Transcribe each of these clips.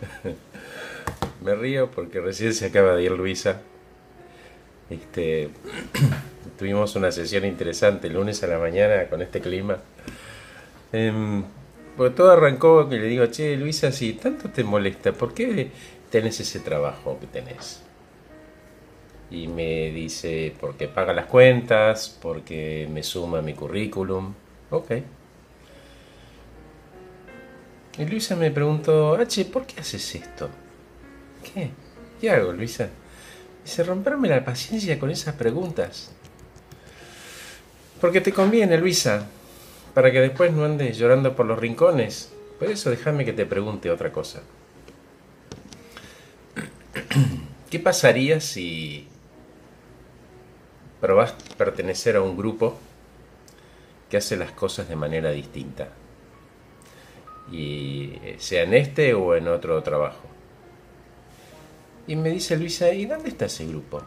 Me río porque recién se acaba de ir Luisa. Este, tuvimos una sesión interesante el lunes a la mañana con este clima. Eh, todo arrancó que le digo, che, Luisa, si tanto te molesta, ¿por qué tenés ese trabajo que tenés? Y me dice, porque paga las cuentas, porque me suma mi currículum. Ok. Y Luisa me preguntó, H, ¿por qué haces esto? ¿Qué? ¿Qué hago, Luisa? Dice, romperme la paciencia con esas preguntas. Porque te conviene, Luisa, para que después no andes llorando por los rincones. Por eso déjame que te pregunte otra cosa. ¿Qué pasaría si probás pertenecer a un grupo que hace las cosas de manera distinta? Y eh, sea en este o en otro trabajo. Y me dice Luisa, ¿y dónde está ese grupo?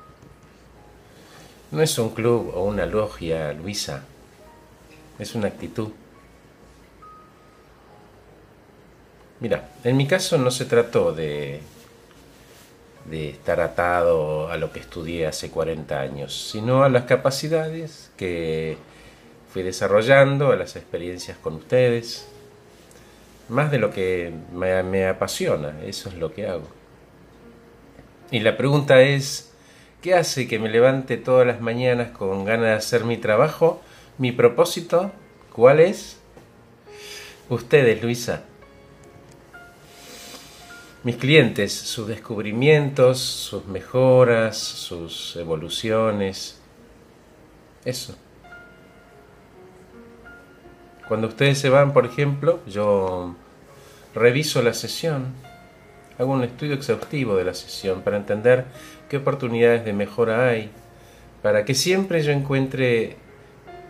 No es un club o una logia, Luisa. Es una actitud. Mira, en mi caso no se trató de, de estar atado a lo que estudié hace 40 años, sino a las capacidades que fui desarrollando, a las experiencias con ustedes, más de lo que me, apasiona, eso es lo que hago. Y la pregunta es, ¿qué hace que me levante todas las mañanas con ganas de hacer mi trabajo? Mi propósito, ¿cuál es? Ustedes, Luisa. Mis clientes, sus descubrimientos, sus mejoras, sus evoluciones. Eso. Cuando ustedes se van, por ejemplo, yo reviso la sesión, hago un estudio exhaustivo de la sesión para entender qué oportunidades de mejora hay, para que siempre yo encuentre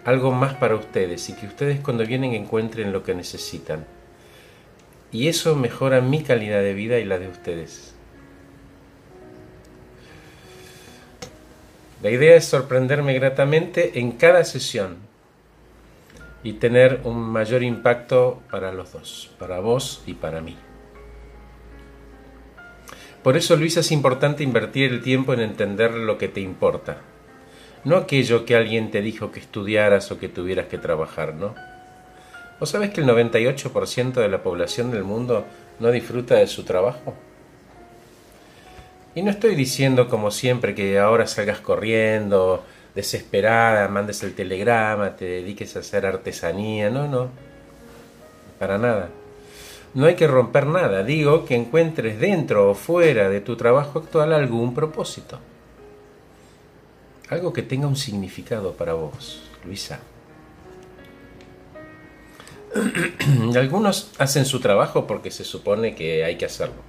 algo más para ustedes y que ustedes cuando vienen encuentren lo que necesitan. Y eso mejora mi calidad de vida y la de ustedes. La idea es sorprenderme gratamente en cada sesión y tener un mayor impacto para los dos, para vos y para mí. Por eso, Luisa, es importante invertir el tiempo en entender lo que te importa, no aquello que alguien te dijo que estudiaras o que tuvieras que trabajar, ¿no? ¿Vos sabés que el 98% de la población del mundo no disfruta de su trabajo? Y no estoy diciendo como siempre que ahora salgas corriendo, desesperada, mandes el telegrama, te dediques a hacer artesanía, no, no, para nada. No hay que romper nada, digo que encuentres dentro o fuera de tu trabajo actual algún propósito. Algo que tenga un significado para vos, Luisa. Algunos hacen su trabajo porque se supone que hay que hacerlo.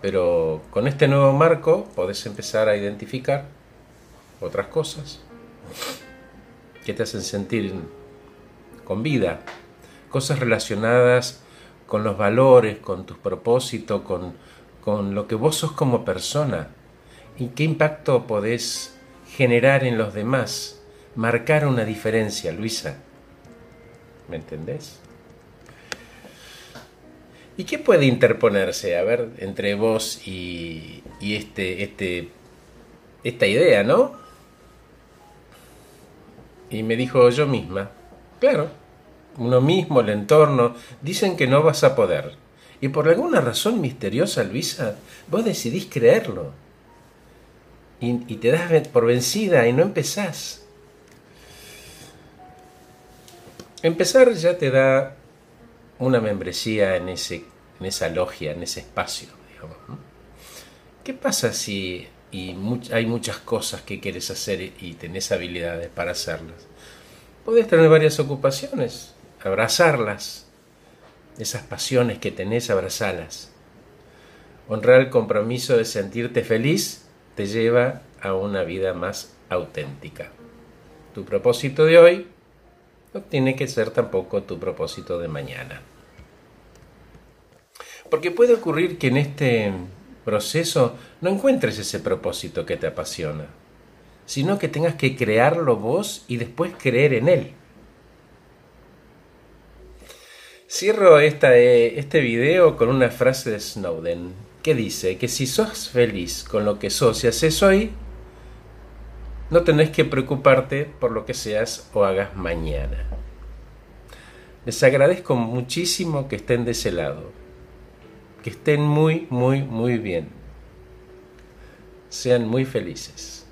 Pero con este nuevo marco podés empezar a identificar otras cosas que te hacen sentir con vida, cosas relacionadas con los valores, con tus propósitos, con, con lo que vos sos como persona y qué impacto podés generar en los demás, marcar una diferencia, Luisa. ¿Me entendés? ¿Y qué puede interponerse, a ver, entre vos y, y este, este, esta idea, no? Y me dijo yo misma, claro, uno mismo, el entorno, dicen que no vas a poder. Y por alguna razón misteriosa, Luisa, vos decidís creerlo y, te das por vencida y no empezás. Empezar ya te da una membresía en, ese, en esa logia, en ese espacio. ¿Qué pasa si y hay muchas cosas que quieres hacer y tenés habilidades para hacerlas? Podés tener varias ocupaciones, abrazarlas, esas pasiones que tenés, abrazalas. Honrar el compromiso de sentirte feliz te lleva a una vida más auténtica. Tu propósito de hoy no tiene que ser tampoco tu propósito de mañana. Porque puede ocurrir que en este no encuentres ese propósito que te apasiona, sino que tengas que crearlo vos y después creer en él. Cierro esta, eh, este video con una frase de Snowden que dice que si sos feliz con lo que sos y haces hoy, no tenés que preocuparte por lo que seas o hagas mañana. Les agradezco muchísimo que estén de ese lado. Que estén muy, muy, muy bien. Sean muy felices.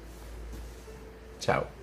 Chao.